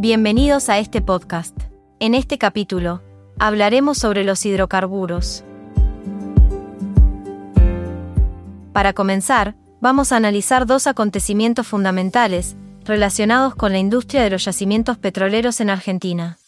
Bienvenidos a este podcast. En este capítulo, hablaremos sobre los hidrocarburos. Para comenzar, vamos a analizar dos acontecimientos fundamentales relacionados con la industria de los yacimientos petroleros en Argentina.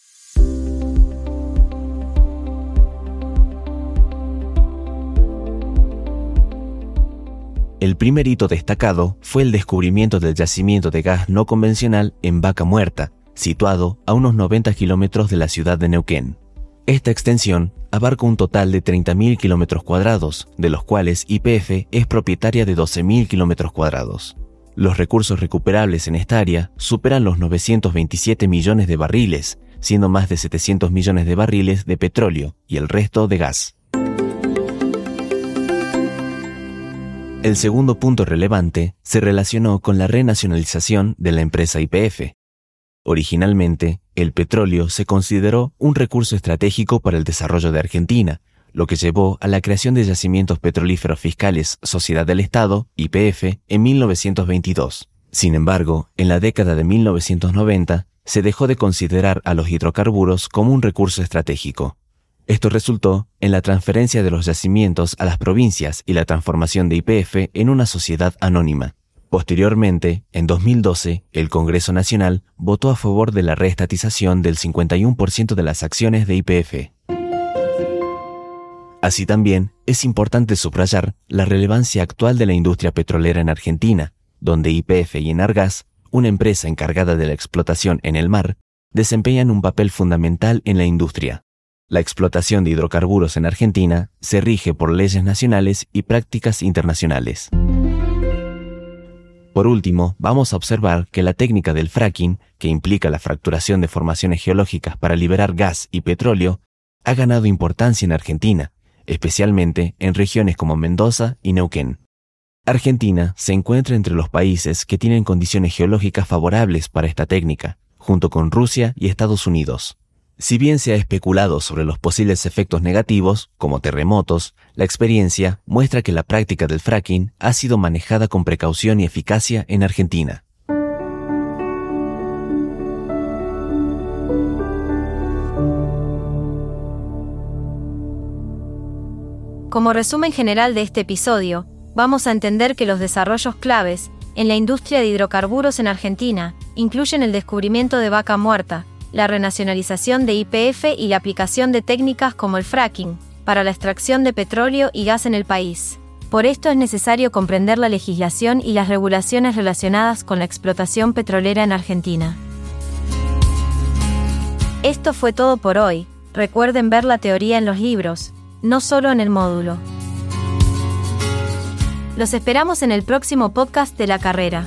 El primer hito destacado fue el descubrimiento del yacimiento de gas no convencional en Vaca Muerta, situado a unos 90 kilómetros de la ciudad de Neuquén. Esta extensión abarca un total de 30.000 kilómetros cuadrados, de los cuales YPF es propietaria de 12.000 kilómetros cuadrados. Los recursos recuperables en esta área superan los 927 millones de barriles, siendo más de 700 millones de barriles de petróleo y el resto de gas. El segundo punto relevante se relacionó con la renacionalización de la empresa IPF. Originalmente, el petróleo se consideró un recurso estratégico para el desarrollo de Argentina, lo que llevó a la creación de yacimientos petrolíferos fiscales Sociedad del Estado, IPF, en 1922. Sin embargo, en la década de 1990 se dejó de considerar a los hidrocarburos como un recurso estratégico. Esto resultó en la transferencia de los yacimientos a las provincias y la transformación de IPF en una sociedad anónima. Posteriormente, en 2012, el Congreso Nacional votó a favor de la reestatización del 51% de las acciones de IPF. Así también, es importante subrayar la relevancia actual de la industria petrolera en Argentina, donde IPF y Enargas, una empresa encargada de la explotación en el mar, desempeñan un papel fundamental en la industria. La explotación de hidrocarburos en Argentina se rige por leyes nacionales y prácticas internacionales. Por último, vamos a observar que la técnica del fracking, que implica la fracturación de formaciones geológicas para liberar gas y petróleo, ha ganado importancia en Argentina, especialmente en regiones como Mendoza y Neuquén. Argentina se encuentra entre los países que tienen condiciones geológicas favorables para esta técnica, junto con Rusia y Estados Unidos. Si bien se ha especulado sobre los posibles efectos negativos, como terremotos, la experiencia muestra que la práctica del fracking ha sido manejada con precaución y eficacia en Argentina. Como resumen general de este episodio, vamos a entender que los desarrollos claves en la industria de hidrocarburos en Argentina incluyen el descubrimiento de vaca muerta, la renacionalización de IPF y la aplicación de técnicas como el fracking para la extracción de petróleo y gas en el país. Por esto es necesario comprender la legislación y las regulaciones relacionadas con la explotación petrolera en Argentina. Esto fue todo por hoy. Recuerden ver la teoría en los libros, no solo en el módulo. Los esperamos en el próximo podcast de la carrera.